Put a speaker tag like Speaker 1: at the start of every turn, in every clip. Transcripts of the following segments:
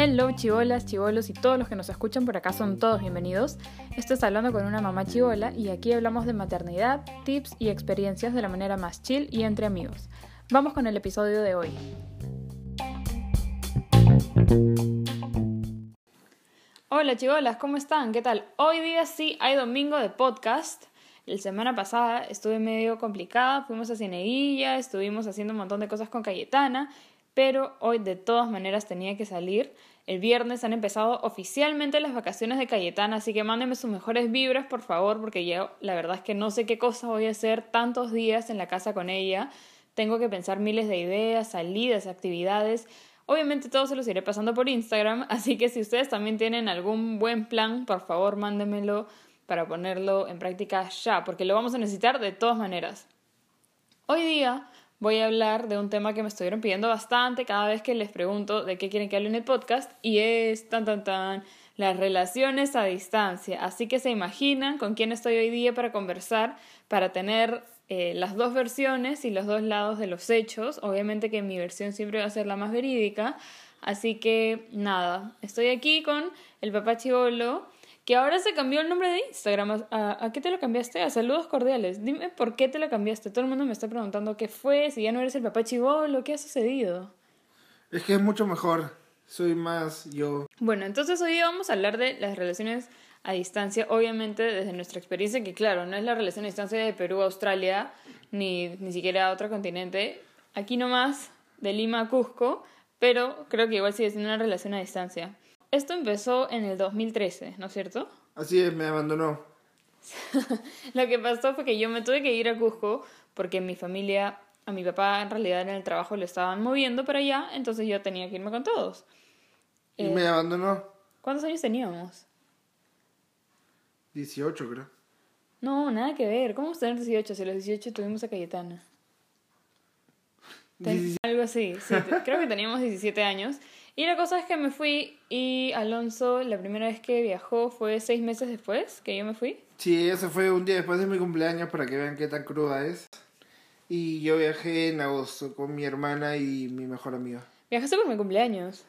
Speaker 1: Hello chivolas, chivolos y todos los que nos escuchan por acá son todos bienvenidos. Esto es Hablando con una mamá chivola y aquí hablamos de maternidad, tips y experiencias de la manera más chill y entre amigos. Vamos con el episodio de hoy. Hola chivolas, ¿cómo están? ¿Qué tal? Hoy día sí hay domingo de podcast. La semana pasada estuve medio complicada, fuimos a Cieneguilla, estuvimos haciendo un montón de cosas con Cayetana, pero hoy de todas maneras tenía que salir. El viernes han empezado oficialmente las vacaciones de Cayetana, así que mándenme sus mejores vibras, por favor, porque yo la verdad es que no sé qué cosa voy a hacer tantos días en la casa con ella. Tengo que pensar miles de ideas, salidas, actividades. Obviamente todo se los iré pasando por Instagram, así que si ustedes también tienen algún buen plan, por favor mándenmelo para ponerlo en práctica ya, porque lo vamos a necesitar de todas maneras. Hoy día voy a hablar de un tema que me estuvieron pidiendo bastante cada vez que les pregunto de qué quieren que hable en el podcast y es tan tan tan las relaciones a distancia. Así que se imaginan con quién estoy hoy día para conversar, para tener eh, las dos versiones y los dos lados de los hechos. Obviamente que mi versión siempre va a ser la más verídica. Así que nada, estoy aquí con el papá Chivolo que ahora se cambió el nombre de Instagram. ¿A, qué te lo cambiaste? A saludos cordiales. Dime por qué te lo cambiaste. Todo el mundo me está preguntando qué fue, si ya no eres el papá chivolo, qué ha sucedido.
Speaker 2: Es que es mucho mejor. Soy más yo.
Speaker 1: Bueno, entonces hoy vamos a hablar de las relaciones a distancia, obviamente desde nuestra experiencia, que claro, no es la relación a distancia de Perú a Australia, ni, ni siquiera a otro continente. Aquí nomás, de Lima a Cusco, pero creo que igual sigue siendo una relación a distancia. Esto empezó en el 2013, ¿no es cierto?
Speaker 2: Así es, me abandonó.
Speaker 1: Lo que pasó fue que yo me tuve que ir a Cusco porque mi familia, a mi papá en realidad en el trabajo lo estaban moviendo para allá, entonces yo tenía que irme con todos.
Speaker 2: ¿Y me eh, abandonó?
Speaker 1: ¿Cuántos años teníamos?
Speaker 2: 18, creo.
Speaker 1: No, nada que ver. ¿Cómo vamos a tener 18 si a los 18 tuvimos a Cayetana? Algo así, sí, creo que teníamos 17 años. Y la cosa es que me fui y Alonso, la primera vez que viajó fue seis meses después que yo me fui.
Speaker 2: Sí, ese fue un día después de mi cumpleaños para que vean qué tan cruda es. Y yo viajé en agosto con mi hermana y mi mejor amiga.
Speaker 1: ¿Viajaste por mi cumpleaños?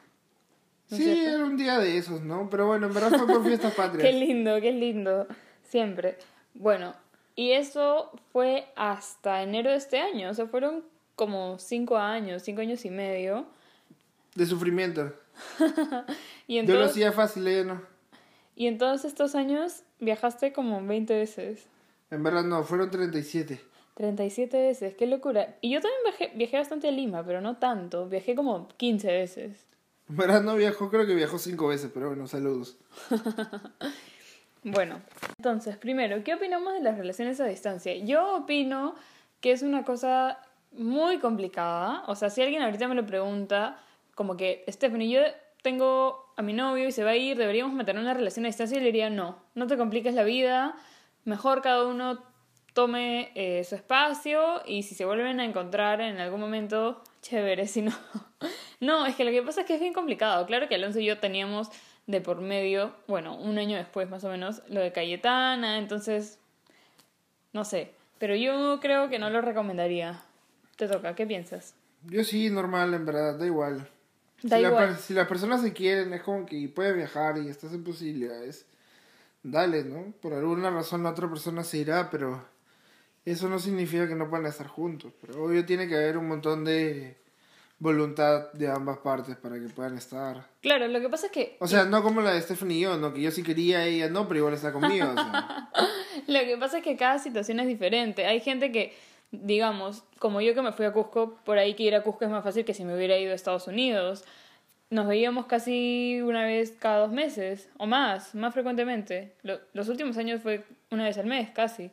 Speaker 2: sí, era un día de esos, ¿no? Pero bueno, en verdad fue por fiestas patrias.
Speaker 1: qué lindo, qué lindo. Siempre. Bueno, y eso fue hasta enero de este año. O sea, fueron como cinco años, cinco años y medio
Speaker 2: de sufrimiento. y entonces, Yo lo hacía fácil, ella no.
Speaker 1: Y en todos estos años viajaste como 20 veces.
Speaker 2: En verdad no, fueron 37.
Speaker 1: 37 veces, qué locura. Y yo también viajé, viajé bastante a Lima, pero no tanto. Viajé como 15 veces.
Speaker 2: En verdad no viajó, creo que viajó 5 veces, pero bueno, saludos.
Speaker 1: bueno, entonces, primero, ¿qué opinamos de las relaciones a distancia? Yo opino que es una cosa muy complicada. O sea, si alguien ahorita me lo pregunta, como que, Stephanie, yo tengo a mi novio y se va a ir, deberíamos mantener una relación a distancia y le diría, no, no te compliques la vida, mejor cada uno tome eh, su espacio y si se vuelven a encontrar en algún momento, chévere, si no. no, es que lo que pasa es que es bien complicado. Claro que Alonso y yo teníamos de por medio, bueno, un año después más o menos, lo de Cayetana, entonces, no sé, pero yo creo que no lo recomendaría. Te toca, ¿qué piensas?
Speaker 2: Yo sí, normal, en verdad, da igual si, las personas se quieren, es como que puede viajar y estás en posibilidades, dale, ¿no? Por alguna razón la otra persona se irá, pero eso no significa que no puedan estar juntos. Pero obvio tiene que haber un montón de voluntad de ambas partes para que puedan estar.
Speaker 1: Claro, lo que pasa es que...
Speaker 2: O sea, no como la de Stephanie y yo, ¿no? Que yo sí quería, ella no, pero igual está conmigo.
Speaker 1: lo que pasa es que cada situación es diferente. Hay gente que digamos, como yo que me fui a Cusco, por ahí que ir a Cusco es más fácil que si me hubiera ido a Estados Unidos. Nos veíamos casi una vez cada dos meses, o más, más frecuentemente. los últimos años fue una vez al mes, casi.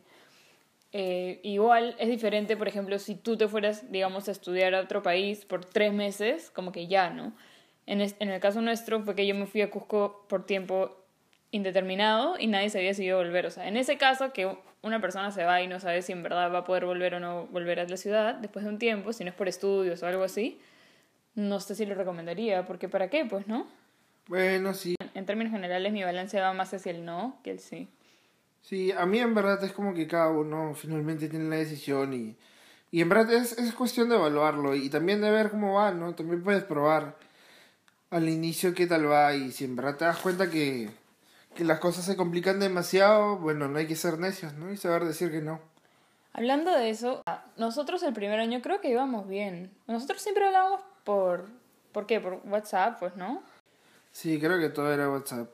Speaker 1: Eh, igual es diferente, por ejemplo, si tú te fueras, digamos, a estudiar a otro país por tres meses, como que ya, ¿no? En, en el caso nuestro fue que yo me fui a Cusco por tiempo indeterminado y nadie sabía si iba a volver. O sea, en ese caso que una persona se va y no sabe si en verdad va a poder volver o no volver a la ciudad después de un tiempo, si no es por estudios o algo así, no sé si lo recomendaría, porque ¿para qué? Pues no.
Speaker 2: Bueno, sí.
Speaker 1: En términos generales mi balance va más hacia el no que el sí.
Speaker 2: Sí, a mí en verdad es como que cada uno finalmente tiene la decisión y Y en verdad es, es cuestión de evaluarlo y también de ver cómo va, ¿no? También puedes probar al inicio qué tal va y si en verdad te das cuenta que, que las cosas se complican demasiado, bueno, no hay que ser necios, ¿no? Y saber decir que no.
Speaker 1: Hablando de eso, nosotros el primer año creo que íbamos bien. Nosotros siempre hablábamos por... ¿Por qué? Por WhatsApp, pues, ¿no?
Speaker 2: Sí, creo que todo era WhatsApp.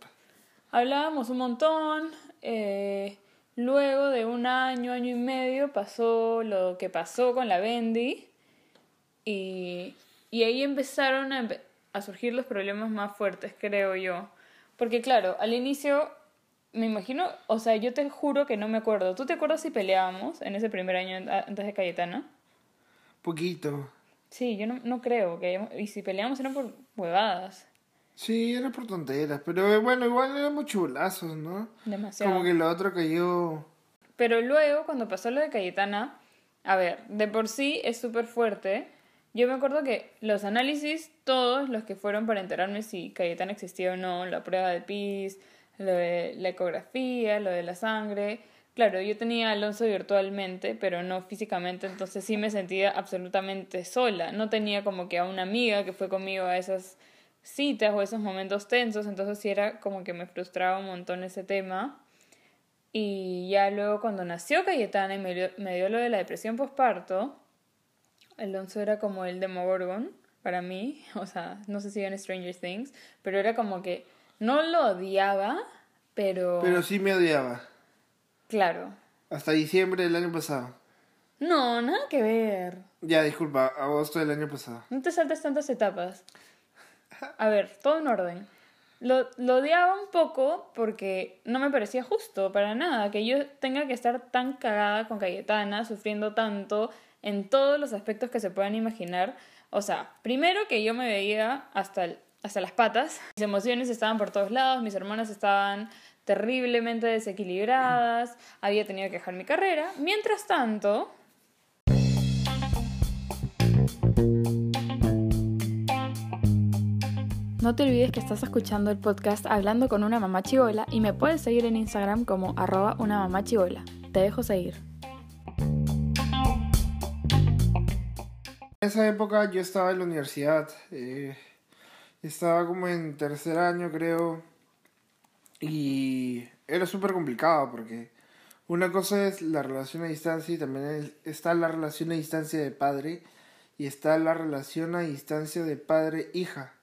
Speaker 1: Hablábamos un montón. Eh, luego de un año, año y medio, pasó lo que pasó con la Bendy. Y, y ahí empezaron a, a surgir los problemas más fuertes, creo yo. Porque claro, al inicio me imagino, o sea, yo te juro que no me acuerdo. ¿Tú te acuerdas si peleábamos en ese primer año antes de Cayetana?
Speaker 2: Poquito.
Speaker 1: Sí, yo no, no creo que... Y si peleábamos eran por huevadas.
Speaker 2: Sí, era por tonteras, pero bueno, igual éramos chulazos, ¿no? Demasiado. Como que lo otro cayó...
Speaker 1: Pero luego, cuando pasó lo de Cayetana, a ver, de por sí es súper fuerte. Yo me acuerdo que los análisis, todos los que fueron para enterarme si Cayetana existía o no, la prueba de PIS, lo de la ecografía, lo de la sangre. Claro, yo tenía a Alonso virtualmente, pero no físicamente, entonces sí me sentía absolutamente sola. No tenía como que a una amiga que fue conmigo a esas citas o esos momentos tensos, entonces sí era como que me frustraba un montón ese tema. Y ya luego cuando nació Cayetana y me dio, me dio lo de la depresión postparto, Alonso era como el Demogorgon para mí, o sea, no sé si en Stranger Things, pero era como que no lo odiaba, pero...
Speaker 2: Pero sí me odiaba.
Speaker 1: Claro.
Speaker 2: Hasta diciembre del año pasado.
Speaker 1: No, nada que ver.
Speaker 2: Ya, disculpa, agosto del año pasado.
Speaker 1: No te saltes tantas etapas. A ver, todo en orden. Lo, lo, odiaba un poco porque no me parecía justo para nada que yo tenga que estar tan cagada con Cayetana, sufriendo tanto en todos los aspectos que se puedan imaginar. O sea, primero que yo me veía hasta el hasta las patas. Mis emociones estaban por todos lados, mis hermanas estaban terriblemente desequilibradas, había tenido que dejar mi carrera. Mientras tanto... No te olvides que estás escuchando el podcast Hablando con una mamá chigola y me puedes seguir en Instagram como arroba una mamá chigola. Te dejo seguir.
Speaker 2: En esa época yo estaba en la universidad. Eh estaba como en tercer año, creo. Y era súper complicado porque una cosa es la relación a distancia y también está la relación a distancia de padre y está la relación a distancia de padre-hija.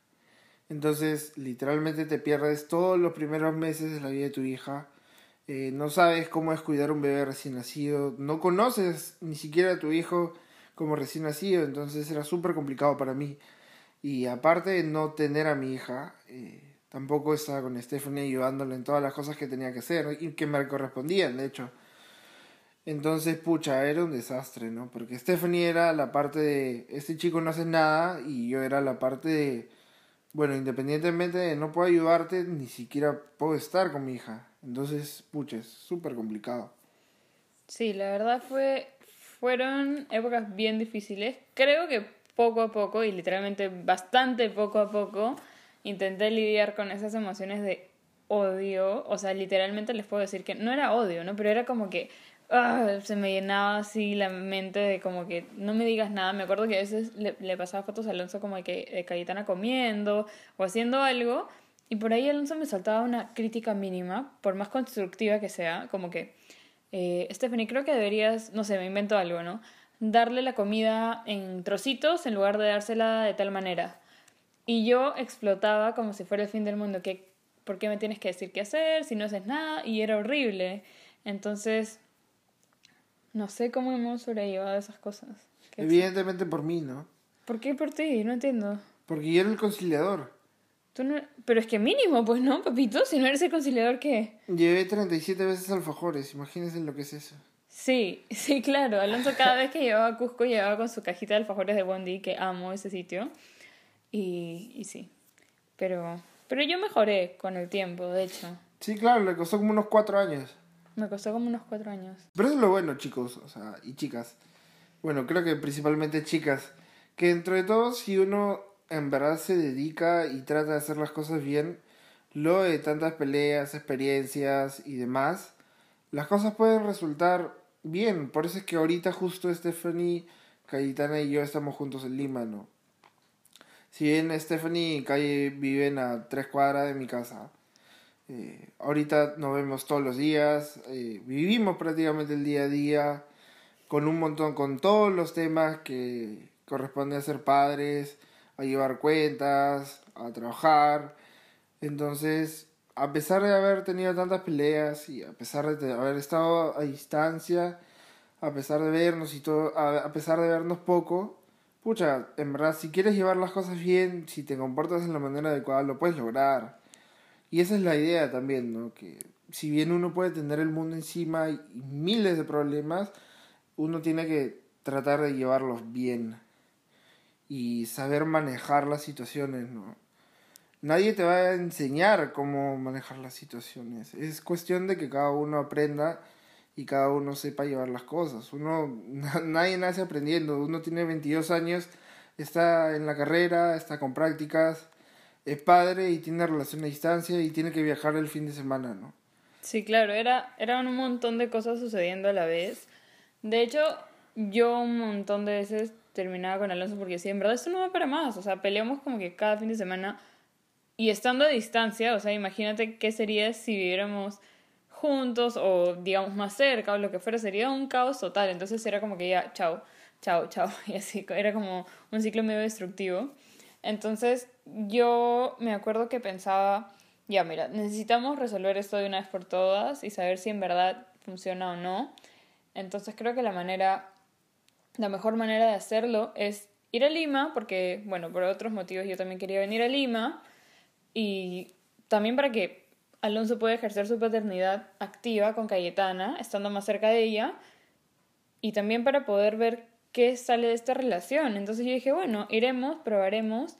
Speaker 2: Entonces, literalmente te pierdes todos los primeros meses de la vida de tu hija. Eh, no sabes cómo es cuidar un bebé recién nacido. No conoces ni siquiera a tu hijo como recién nacido. Entonces era súper complicado para mí. Y aparte de no tener a mi hija, eh, tampoco estaba con Stephanie ayudándole en todas las cosas que tenía que hacer y que me correspondían, de hecho. Entonces, pucha, era un desastre, ¿no? Porque Stephanie era la parte de, este chico no hace nada y yo era la parte de, bueno, independientemente de no puedo ayudarte, ni siquiera puedo estar con mi hija. Entonces, pucha, es súper complicado.
Speaker 1: Sí, la verdad fue, fueron épocas bien difíciles. Creo que poco a poco y literalmente bastante poco a poco intenté lidiar con esas emociones de odio, o sea, literalmente les puedo decir que no era odio, ¿no? Pero era como que ah, se me llenaba así la mente de como que no me digas nada. Me acuerdo que a veces le, pasaba fotos a Alonso como de que Cayetana comiendo o haciendo algo y por ahí Alonso me saltaba una crítica mínima, por más constructiva que sea, como que, eh, Stephanie, creo que deberías, no sé, me invento algo, ¿no? darle la comida en trocitos en lugar de dársela de tal manera. Y yo explotaba como si fuera el fin del mundo, que ¿por qué me tienes que decir qué hacer si no haces nada? Y era horrible. Entonces, no sé cómo hemos sobrellevado esas cosas.
Speaker 2: Evidentemente por mí, ¿no?
Speaker 1: ¿Por qué por ti? No entiendo.
Speaker 2: Porque yo era el conciliador.
Speaker 1: ¿Tú no... Pero es que mínimo, pues no, papito, si no eres el conciliador, ¿qué?
Speaker 2: Llevé 37 veces alfajores, imagínense lo que es eso.
Speaker 1: Sí, sí, claro. Alonso cada vez que llevaba a Cusco llevaba con su cajita de alfajores de Bondi, que amo ese sitio. Y, y sí. Pero, pero yo mejoré con el tiempo, de hecho.
Speaker 2: Sí, claro, le costó como unos cuatro años.
Speaker 1: Me costó como unos cuatro años.
Speaker 2: Pero eso es lo bueno, chicos, o sea, y chicas. Bueno, creo que principalmente chicas. Que dentro de todo, si uno en verdad se dedica y trata de hacer las cosas bien, luego de tantas peleas, experiencias y demás, las cosas pueden resultar bien. Por eso es que ahorita justo Stephanie Cayetana y yo estamos juntos en Lima, ¿no? Si bien Stephanie y Calle viven a tres cuadras de mi casa, eh, ahorita nos vemos todos los días, eh, vivimos prácticamente el día a día con un montón, con todos los temas que corresponde a ser padres, a llevar cuentas, a trabajar. Entonces, a pesar de haber tenido tantas peleas y a pesar de haber estado a distancia, a pesar de vernos y todo, a pesar de vernos poco, pucha, en verdad, si quieres llevar las cosas bien, si te comportas de la manera adecuada, lo puedes lograr. Y esa es la idea también, ¿no? Que si bien uno puede tener el mundo encima y miles de problemas, uno tiene que tratar de llevarlos bien y saber manejar las situaciones, ¿no? Nadie te va a enseñar cómo manejar las situaciones. Es cuestión de que cada uno aprenda y cada uno sepa llevar las cosas. Uno, nadie nace aprendiendo. Uno tiene 22 años, está en la carrera, está con prácticas, es padre y tiene relación a distancia y tiene que viajar el fin de semana, ¿no?
Speaker 1: Sí, claro, era, eran un montón de cosas sucediendo a la vez. De hecho, yo un montón de veces terminaba con Alonso porque decía, en verdad esto no va para más. O sea, peleamos como que cada fin de semana y estando a distancia, o sea, imagínate qué sería si viviéramos juntos o digamos más cerca o lo que fuera, sería un caos total. Entonces era como que ya, chao, chao, chao. Y así, era como un ciclo medio destructivo. Entonces yo me acuerdo que pensaba, ya mira, necesitamos resolver esto de una vez por todas y saber si en verdad funciona o no. Entonces creo que la manera, la mejor manera de hacerlo es ir a Lima, porque, bueno, por otros motivos yo también quería venir a Lima y también para que Alonso pueda ejercer su paternidad activa con Cayetana, estando más cerca de ella, y también para poder ver qué sale de esta relación. Entonces yo dije, bueno, iremos, probaremos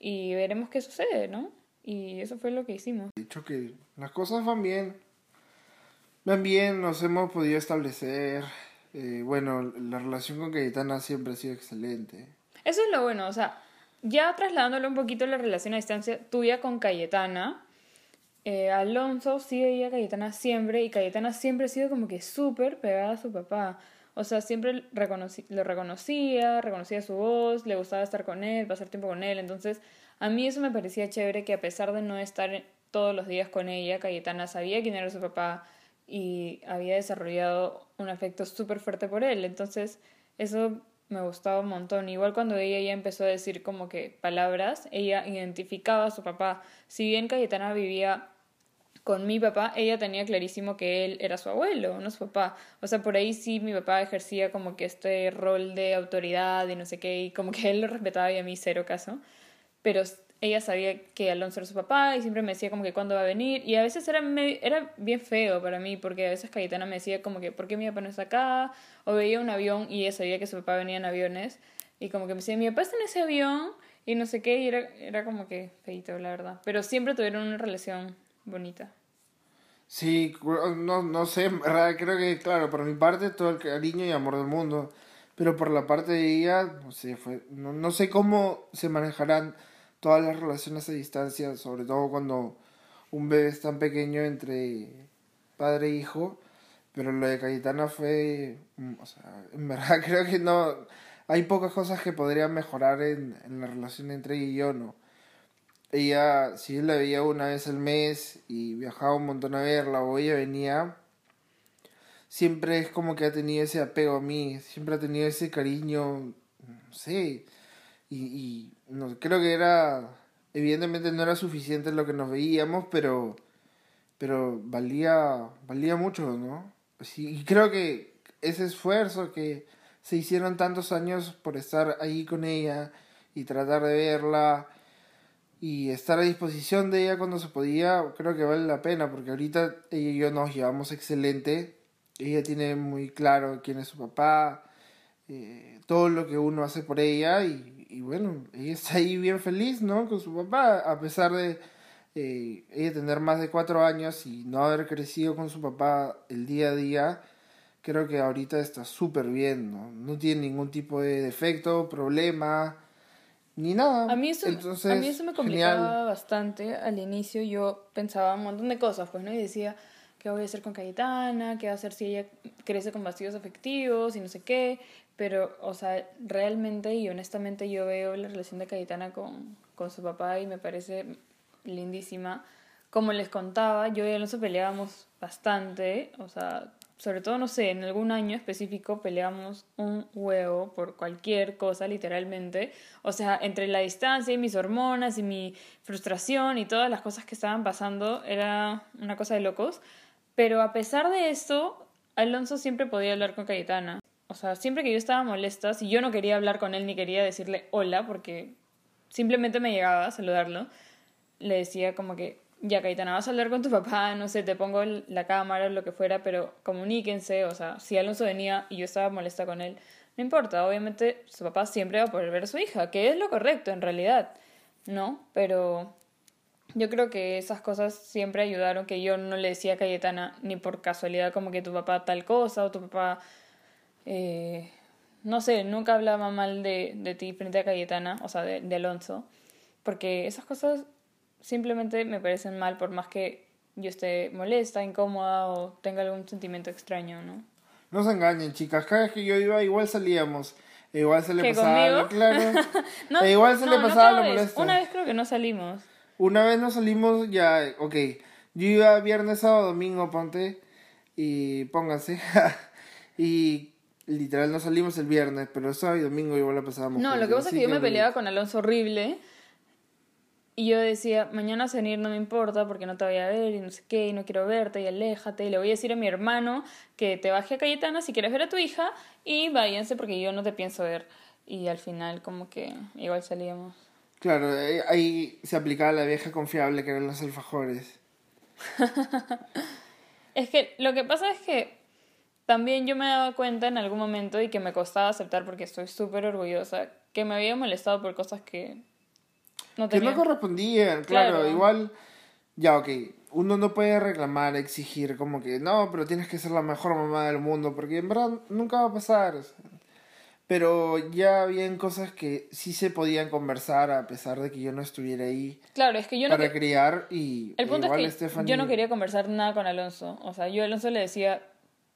Speaker 1: y veremos qué sucede, ¿no? Y eso fue lo que hicimos.
Speaker 2: Dicho que las cosas van bien. Van bien, nos hemos podido establecer. Eh, bueno, la relación con Cayetana siempre ha sido excelente.
Speaker 1: Eso es lo bueno, o sea, ya trasladándole un poquito la relación a distancia tuya con Cayetana, eh, Alonso sigue a Cayetana siempre y Cayetana siempre ha sido como que súper pegada a su papá. O sea, siempre lo reconocía, reconocía su voz, le gustaba estar con él, pasar tiempo con él. Entonces, a mí eso me parecía chévere que a pesar de no estar todos los días con ella, Cayetana sabía quién era su papá y había desarrollado un afecto súper fuerte por él. Entonces, eso me gustaba un montón. Igual cuando ella ya empezó a decir como que palabras, ella identificaba a su papá. Si bien Cayetana vivía con mi papá, ella tenía clarísimo que él era su abuelo, no su papá. O sea, por ahí sí mi papá ejercía como que este rol de autoridad y no sé qué, y como que él lo respetaba y a mí cero caso. Pero ella sabía que Alonso era su papá y siempre me decía como que cuándo va a venir. Y a veces era, era bien feo para mí, porque a veces Cayetana me decía como que, ¿por qué mi papá no está acá? O veía un avión y ella sabía que su papá venía en aviones. Y como que me decía, mi papá está en ese avión y no sé qué, y era, era como que feito, la verdad. Pero siempre tuvieron una relación bonita.
Speaker 2: Sí, no, no sé, creo que, claro, por mi parte todo el cariño y amor del mundo, pero por la parte de ella, no sé, fue, no, no sé cómo se manejarán todas las relaciones a distancia, sobre todo cuando un bebé es tan pequeño entre padre e hijo, pero lo de Cayetana fue, mm, o sea, en verdad creo que no, hay pocas cosas que podrían mejorar en, en la relación entre ella y yo, ¿no? ella, si él la veía una vez al mes y viajaba un montón a verla o ella venía, siempre es como que ha tenido ese apego a mí, siempre ha tenido ese cariño, no sé, y, y no, creo que era, evidentemente no era suficiente lo que nos veíamos, pero, pero valía, valía mucho, ¿no? y creo que ese esfuerzo que se hicieron tantos años por estar ahí con ella y tratar de verla, y estar a disposición de ella cuando se podía, creo que vale la pena, porque ahorita ella y yo nos llevamos excelente. Ella tiene muy claro quién es su papá, eh, todo lo que uno hace por ella, y, y, bueno, ella está ahí bien feliz, ¿no? Con su papá, a pesar de eh, ella tener más de cuatro años y no haber crecido con su papá el día a día. Creo que ahorita está súper bien, ¿no? No tiene ningún tipo de defecto, problema ni nada.
Speaker 1: A mí eso, a mí eso me complicaba bastante al inicio. Yo pensaba un montón de cosas, pues, ¿no? Y decía, ¿qué voy a hacer con Cayetana? ¿Qué va a hacer si ella crece con vacíos afectivos y no sé qué? Pero, o sea, realmente y honestamente yo veo la relación de Cayetana con, con su papá y me parece lindísima. Como les contaba, yo y Alonso peleábamos bastante, o sea, sobre todo, no sé, en algún año específico peleamos un huevo por cualquier cosa, literalmente. O sea, entre la distancia y mis hormonas y mi frustración y todas las cosas que estaban pasando, era una cosa de locos. Pero a pesar de eso, Alonso siempre podía hablar con Cayetana. O sea, siempre que yo estaba molesta, si yo no quería hablar con él ni quería decirle hola, porque simplemente me llegaba a saludarlo, le decía como que, ya Caetana, vas a hablar con tu papá, no sé, te pongo la cámara o lo que fuera, pero comuníquense, o sea, si Alonso venía y yo estaba molesta con él, no importa, obviamente su papá siempre va a poder ver a su hija, que es lo correcto en realidad, ¿no? Pero yo creo que esas cosas siempre ayudaron, que yo no le decía a Cayetana ni por casualidad como que tu papá tal cosa o tu papá, eh, no sé, nunca hablaba mal de, de ti frente a Cayetana, o sea, de, de Alonso, porque esas cosas simplemente me parecen mal por más que yo esté molesta, incómoda o tenga algún sentimiento extraño, ¿no?
Speaker 2: No se engañen, chicas. Cada vez que yo iba, igual salíamos. E igual se le pasaba, claro. no, e igual se le pasaba
Speaker 1: lo molesto. Una vez creo que no salimos.
Speaker 2: Una vez no salimos, ya, ok. Yo iba viernes, sábado, domingo, ponte. Y pónganse. y literal no salimos el viernes, pero sábado y domingo igual la pasábamos.
Speaker 1: No, lo que pasa es que yo me peleaba con Alonso horrible. Y yo decía, mañana a venir no me importa porque no te voy a ver y no sé qué, y no quiero verte y aléjate. Y le voy a decir a mi hermano que te baje a Cayetana si quieres ver a tu hija y váyanse porque yo no te pienso ver. Y al final como que igual salíamos.
Speaker 2: Claro, eh, ahí se aplicaba la vieja confiable que eran los alfajores.
Speaker 1: es que lo que pasa es que también yo me daba cuenta en algún momento y que me costaba aceptar porque estoy súper orgullosa que me había molestado por cosas que
Speaker 2: que no correspondían, claro, igual, ya, ok, uno no puede reclamar, exigir, como que, no, pero tienes que ser la mejor mamá del mundo, porque en verdad nunca va a pasar. Pero ya habían cosas que sí se podían conversar a pesar de que yo no estuviera ahí.
Speaker 1: Claro, es que yo no.
Speaker 2: Para criar y.
Speaker 1: El punto es que yo no quería conversar nada con Alonso. O sea, yo a Alonso le decía,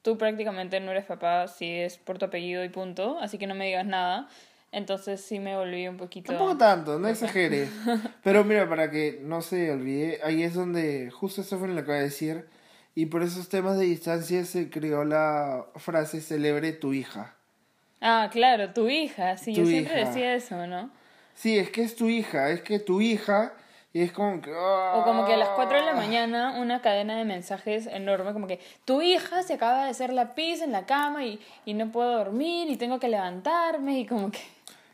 Speaker 1: tú prácticamente no eres papá si es por tu apellido y punto, así que no me digas nada. Entonces sí me volví un poquito...
Speaker 2: Tampoco tanto, no exageres. Pero mira, para que no se olvide, ahí es donde justo Stephanie lo acaba de decir, y por esos temas de distancia se creó la frase celebre tu hija.
Speaker 1: Ah, claro, tu hija, sí, yo siempre decía eso, ¿no?
Speaker 2: Sí, es que es tu hija, es que tu hija... Y es como que...
Speaker 1: O como que a las 4 de la ¡ah! mañana una cadena de mensajes enorme, como que tu hija se acaba de hacer la pis en la cama y, y no puedo dormir y tengo que levantarme y como que...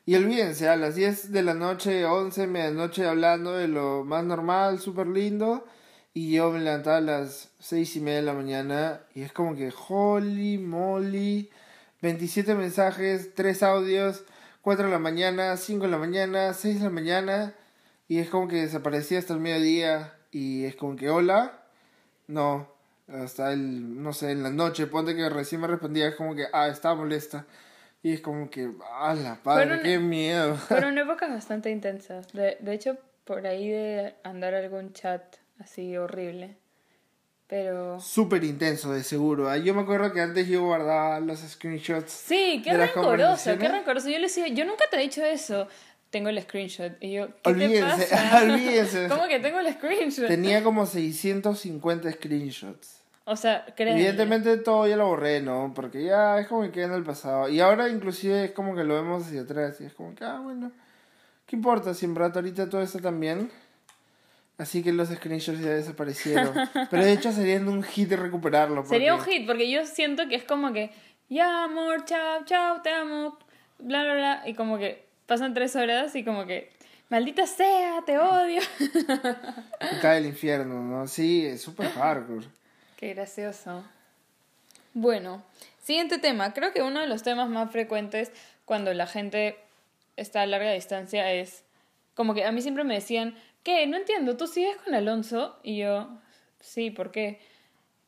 Speaker 2: Y olvídense, a las 10 de la noche, 11, medianoche, hablando de lo más normal, súper lindo. Y yo me levantaba a las 6 y media de la mañana. Y es como que, holy moly. 27 mensajes, 3 audios, 4 de la mañana, 5 de la mañana, 6 de la mañana. Y es como que desaparecía hasta el mediodía. Y es como que, hola. No, hasta el, no sé, en la noche. Ponte que recién me respondía. Es como que, ah, estaba molesta. Y es como que, ¡ah, la padre, qué miedo!
Speaker 1: Fueron épocas bastante intensas. De, de hecho, por ahí de andar algún chat así horrible. Pero.
Speaker 2: Súper intenso, de seguro. Yo me acuerdo que antes yo guardaba los screenshots.
Speaker 1: Sí, qué rencoroso, qué rencoroso. Yo le decía, yo nunca te he dicho eso. Tengo el screenshot. Y yo, ¿qué olvídense, te pasa? olvídense. ¿Cómo que tengo el screenshot?
Speaker 2: Tenía como 650 screenshots.
Speaker 1: O sea,
Speaker 2: Evidentemente todo ya lo borré, ¿no? Porque ya es como que queda en el pasado. Y ahora inclusive es como que lo vemos hacia atrás. Y es como que, ah, bueno, ¿qué importa? Si en ahorita todo está también. Así que los screenshots ya desaparecieron. Pero de hecho sería un hit recuperarlo.
Speaker 1: Sería un hit, porque yo siento que es como que, ya amor, chao, chao, te amo, bla, bla, bla. Y como que pasan tres horas y como que, maldita sea, te odio.
Speaker 2: Y cae el infierno, ¿no? Sí, es súper hardcore.
Speaker 1: Qué gracioso. Bueno, siguiente tema. Creo que uno de los temas más frecuentes cuando la gente está a larga distancia es como que a mí siempre me decían, ¿qué? No entiendo, ¿tú sigues con Alonso? Y yo, sí, ¿por qué?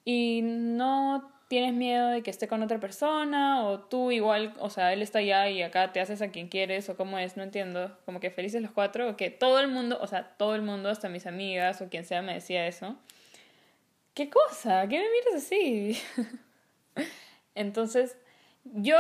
Speaker 1: Y no tienes miedo de que esté con otra persona o tú igual, o sea, él está allá y acá te haces a quien quieres o cómo es, no entiendo, como que felices los cuatro o que todo el mundo, o sea, todo el mundo, hasta mis amigas o quien sea me decía eso. ¿qué cosa? ¿Qué me miras así? Entonces, yo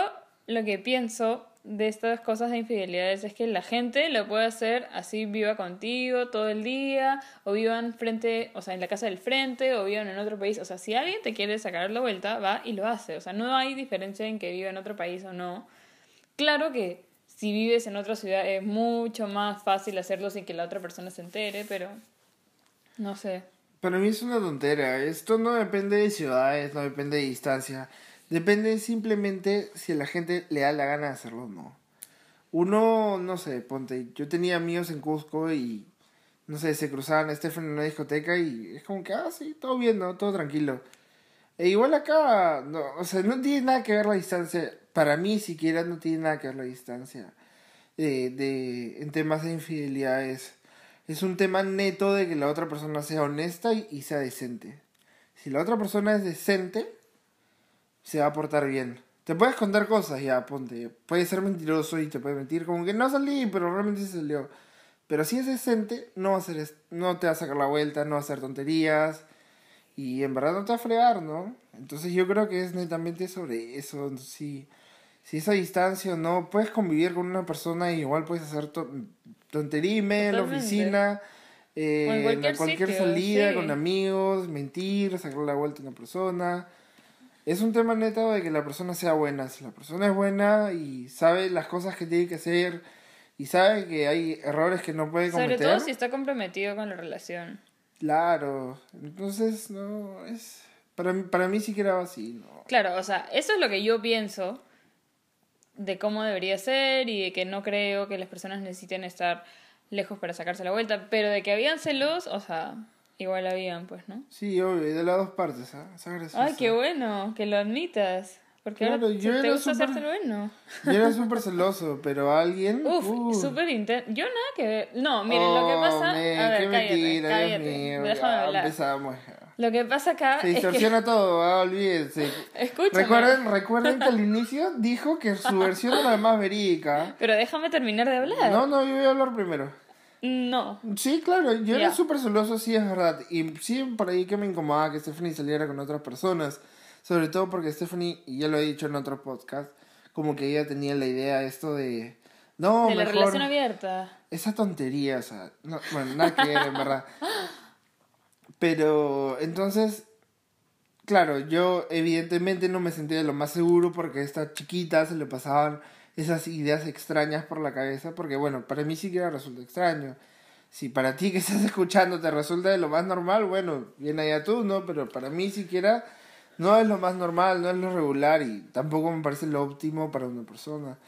Speaker 1: lo que pienso de estas cosas de infidelidades es que la gente lo puede hacer así viva contigo todo el día o vivan frente, o sea, en la casa del frente o vivan en otro país, o sea, si alguien te quiere sacar la vuelta, va y lo hace, o sea, no hay diferencia en que viva en otro país o no. Claro que si vives en otra ciudad es mucho más fácil hacerlo sin que la otra persona se entere, pero no sé.
Speaker 2: Para mí es una tontera, esto no depende de ciudades, no depende de distancia. Depende simplemente si la gente le da la gana de hacerlo o no. Uno, no sé, ponte, yo tenía amigos en Cusco y, no sé, se cruzaban a Estefan en una discoteca y es como que, ah, sí, todo bien, ¿no? Todo tranquilo. E igual acá, no, o sea, no tiene nada que ver la distancia. Para mí, siquiera, no tiene nada que ver la distancia. De, de, en temas de infidelidades. Es un tema neto de que la otra persona sea honesta y sea decente. Si la otra persona es decente, se va a portar bien. Te puedes contar cosas, ya, ponte. Puede ser mentiroso y te puede mentir como que no salí, pero realmente se salió. Pero si es decente, no va a hacer no te va a sacar la vuelta, no va a hacer tonterías. Y en verdad no te va a fregar, ¿no? Entonces yo creo que es netamente sobre eso. Si, si esa distancia o no, puedes convivir con una persona y igual puedes hacer tontería en la oficina. Eh, en cualquier, cualquier salida con amigos, mentir, sacar la vuelta a una persona es un tema neto de que la persona sea buena. Si la persona es buena y sabe las cosas que tiene que hacer y sabe que hay errores que no puede cometer.
Speaker 1: Sobre todo si está comprometido con la relación.
Speaker 2: Claro, entonces no es para para mí sí era así, no.
Speaker 1: Claro, o sea, eso es lo que yo pienso de cómo debería ser y de que no creo que las personas necesiten estar lejos para sacarse la vuelta, pero de que habían celos, o sea, Igual habían, pues, ¿no?
Speaker 2: Sí, obvio, y de las dos partes, ¿ah?
Speaker 1: Ay, qué bueno, que lo admitas. Porque ahora yo te gusta
Speaker 2: super, bueno. Yo era súper celoso, pero alguien...
Speaker 1: Uf, uh. súper intenso. Yo nada que ver. No, miren, lo que oh, pasa... a ver, qué cállate, mentira, cállate. Mío, déjame hablar. Empezamos.
Speaker 2: Lo
Speaker 1: que pasa acá
Speaker 2: Se distorsiona todo, ah, olvídense. Escúchame. Recuerden, recuerden que al inicio dijo que su versión era la más verídica.
Speaker 1: Pero déjame terminar de hablar.
Speaker 2: No, no, yo voy a hablar primero.
Speaker 1: No.
Speaker 2: Sí, claro, yo era súper celoso, sí, es verdad. Y sí, por ahí que me incomodaba que Stephanie saliera con otras personas. Sobre todo porque Stephanie, y ya lo he dicho en otro podcast, como que ella tenía la idea esto de... No,
Speaker 1: de la relación abierta.
Speaker 2: Esa tontería, o sea, no, bueno, nada que ver, en verdad. Pero entonces, claro, yo evidentemente no me sentía de lo más seguro porque a esta chiquita se le pasaban esas ideas extrañas por la cabeza, porque bueno, para mí sí que resulta extraño. Si para ti que estás escuchando te resulta de lo más normal, bueno, bien allá tú, ¿no? Pero para mí siquiera no es lo más normal, no es lo regular y tampoco me parece lo óptimo para una persona.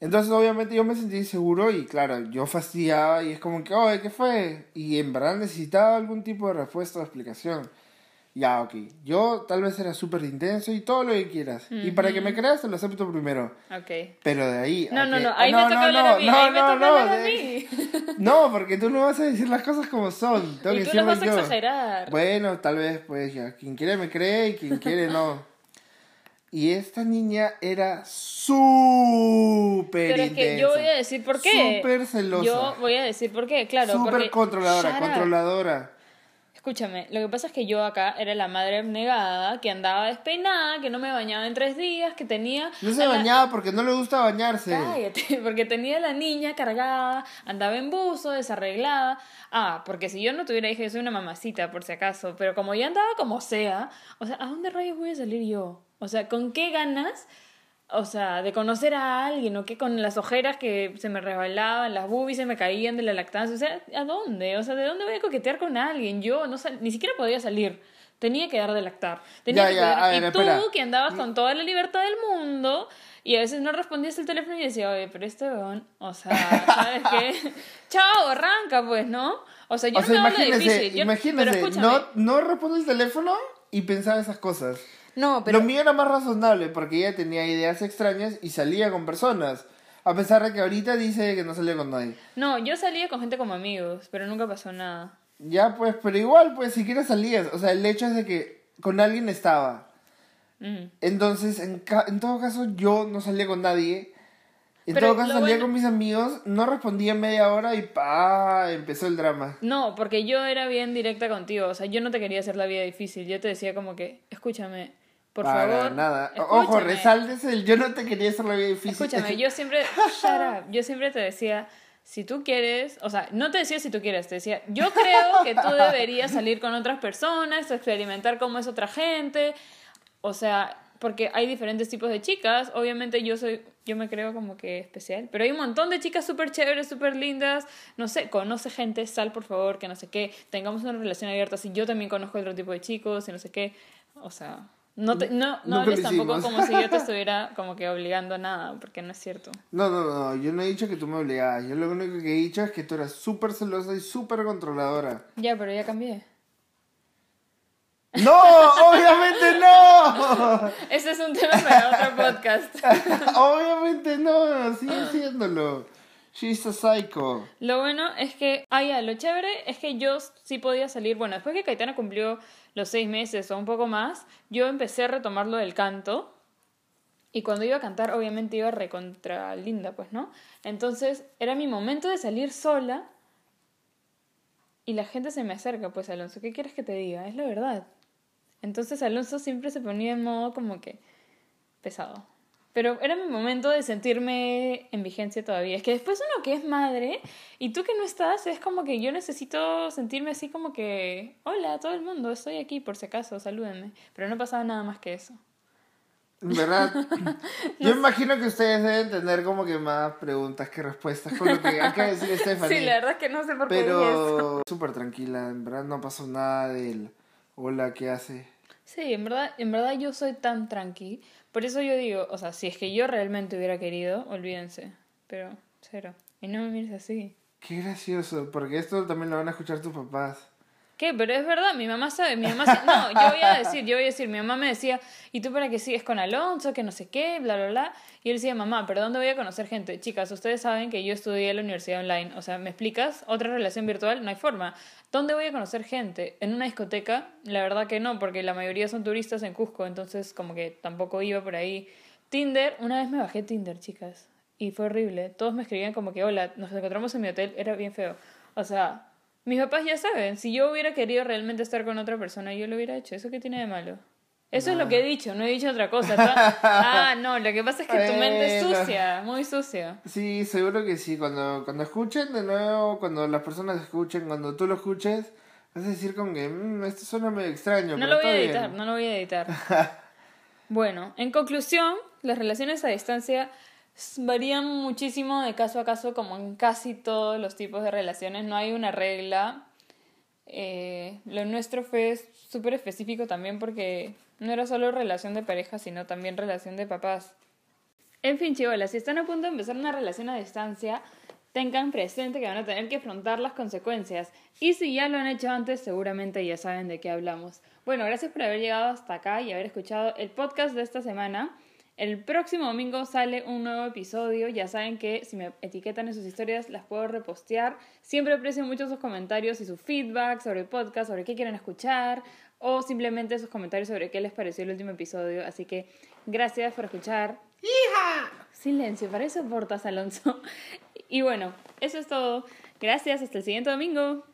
Speaker 2: Entonces obviamente yo me sentí inseguro y claro, yo fastidiaba y es como que, oye, ¿qué fue? Y en verdad necesitaba algún tipo de respuesta o explicación ya, ok, yo tal vez era súper intenso y todo lo que quieras. Y para que me creas, te lo acepto primero. Ok. Pero de ahí.
Speaker 1: No, no, no, ahí me toca hablar a mí. ahí me a mí.
Speaker 2: No, porque tú no vas a decir las cosas como son.
Speaker 1: Tengo y tú las vas a exagerar.
Speaker 2: Bueno, tal vez, pues ya. Quien quiere me cree y quien quiere no. Y esta niña era súper Pero es que
Speaker 1: yo voy a decir por qué.
Speaker 2: Súper celosa.
Speaker 1: Yo voy a decir por qué, claro.
Speaker 2: Súper controladora, controladora.
Speaker 1: Escúchame, lo que pasa es que yo acá era la madre negada, que andaba despeinada, que no me bañaba en tres días, que tenía...
Speaker 2: No se bañaba porque no le gusta bañarse.
Speaker 1: Cállate, porque tenía la niña cargada, andaba en buzo, desarreglada. Ah, porque si yo no tuviera hija, yo soy una mamacita, por si acaso. Pero como ya andaba como sea, o sea, ¿a dónde rayos voy a salir yo? O sea, ¿con qué ganas o sea, de conocer a alguien, o que con las ojeras que se me resbalaban, las boobies se me caían de la lactancia, o sea, ¿a dónde? O sea, ¿de dónde voy a coquetear con alguien? Yo no ni siquiera podía salir. Tenía que dar de lactar. Tenía que ya, y tú, que andabas con toda la libertad del mundo, y a veces no respondías el teléfono y decía, oye, pero este weón, o sea, ¿sabes qué? Chao, arranca, pues, ¿no? O sea, yo no me
Speaker 2: difícil. Yo, imagínese, no, no responde el teléfono y pensaba esas cosas.
Speaker 1: No, pero...
Speaker 2: Lo mío era más razonable porque ella tenía ideas extrañas y salía con personas. A pesar de que ahorita dice que no salía con nadie.
Speaker 1: No, yo salía con gente como amigos, pero nunca pasó nada.
Speaker 2: Ya, pues, pero igual, pues, siquiera salías. O sea, el hecho es de que con alguien estaba. Entonces, en, en todo caso, yo no salía con nadie. En todo caso, salía con mis amigos, no respondía media hora y pa, empezó el drama.
Speaker 1: No, porque yo era bien directa contigo. O sea, yo no te quería hacer la vida difícil. Yo te decía como que, escúchame, Por favor.
Speaker 2: nada. Ojo, resaltes el yo no te quería hacer la vida difícil.
Speaker 1: Escúchame, yo siempre, shut yo siempre te decía, si tú quieres, o sea, no te decía si tú quieres, te decía, yo creo que tú deberías salir con otras personas, experimentar cómo es otra gente, o sea, porque hay diferentes tipos de chicas, obviamente yo soy, yo me creo como que especial, pero hay un montón de chicas súper chéveres, súper lindas, no sé, conoce gente, sal por favor, que no sé qué, tengamos una relación abierta, si yo también conozco otro tipo de chicos y no sé qué, o sea, no, te, no, no, hables tampoco como si yo te estuviera como que obligando a nada, porque no es cierto.
Speaker 2: No, no, no, yo no he dicho que tú me obligabas. Yo lo único que he dicho es que tú eras súper celosa y súper controladora.
Speaker 1: Ya, pero ya cambié.
Speaker 2: ¡No! ¡Obviamente no!
Speaker 1: Ese es un tema para otro podcast.
Speaker 2: Obviamente no, sigue siéndolo. She's a psycho.
Speaker 1: Lo bueno es que, ah, ya, lo chévere es que yo sí podía salir. Bueno, después que Caetana cumplió los seis meses o un poco más, yo empecé a retomar lo del canto. Y cuando iba a cantar, obviamente iba recontra linda, pues, ¿no? Entonces, era mi momento de salir sola. Y la gente se me acerca, pues, Alonso, ¿qué quieres que te diga? Es la verdad. Entonces, Alonso siempre se ponía en modo como que pesado. Pero era mi momento de sentirme en vigencia todavía. Es que después uno que es madre y tú que no estás, es como que yo necesito sentirme así como que, hola a todo el mundo, estoy aquí por si acaso, salúdenme. Pero no pasaba nada más que eso.
Speaker 2: ¿Verdad? Yo imagino que ustedes deben tener como que más preguntas que respuestas con lo que acaba de decir Stephanie.
Speaker 1: Sí, la verdad es que no sé por qué
Speaker 2: Pero súper tranquila, en verdad no pasó nada del hola, ¿qué hace?
Speaker 1: Sí, en verdad, en verdad yo soy tan tranqui por eso yo digo, o sea, si es que yo realmente hubiera querido, olvídense. Pero, cero. Y no me mires así.
Speaker 2: Qué gracioso, porque esto también lo van a escuchar tus papás.
Speaker 1: ¿Qué? Pero es verdad, mi mamá sabe, mi mamá no, yo voy a decir, yo voy a decir, mi mamá me decía, ¿y tú para qué sigues con Alonso? Que no sé qué, bla, bla, bla. Y él decía, mamá, ¿pero dónde voy a conocer gente? Chicas, ustedes saben que yo estudié en la universidad online, o sea, ¿me explicas? ¿Otra relación virtual? No hay forma. ¿Dónde voy a conocer gente? ¿En una discoteca? La verdad que no, porque la mayoría son turistas en Cusco, entonces como que tampoco iba por ahí. Tinder, una vez me bajé Tinder, chicas, y fue horrible. Todos me escribían como que, hola, nos encontramos en mi hotel, era bien feo. O sea, mis papás ya saben, si yo hubiera querido realmente estar con otra persona, yo lo hubiera hecho. ¿Eso qué tiene de malo? Eso es lo que he dicho, no he dicho otra cosa. ah, no, lo que pasa es que tu mente es sucia, muy sucia.
Speaker 2: Sí, seguro que sí. Cuando, cuando escuchen de nuevo, cuando las personas escuchen, cuando tú lo escuches, vas a decir como que mm, esto suena medio extraño.
Speaker 1: No lo voy a editar, no lo voy a editar. bueno, en conclusión, las relaciones a distancia varían muchísimo de caso a caso, como en casi todos los tipos de relaciones. No hay una regla. Eh, lo nuestro fue súper específico también porque no era solo relación de pareja, sino también relación de papás. En fin, chivolas, si están a punto de empezar una relación a distancia, tengan presente que van a tener que afrontar las consecuencias. Y si ya lo han hecho antes, seguramente ya saben de qué hablamos. Bueno, gracias por haber llegado hasta acá y haber escuchado el podcast de esta semana. El próximo domingo sale un nuevo episodio. Ya saben que si me etiquetan en sus historias las puedo repostear. Siempre aprecio mucho sus comentarios y su feedback sobre el podcast, sobre qué quieren escuchar o simplemente sus comentarios sobre qué les pareció el último episodio. Así que gracias por escuchar.
Speaker 2: ¡Hija!
Speaker 1: Silencio, para eso portas, Alonso. Y bueno, eso es todo. Gracias, hasta el siguiente domingo.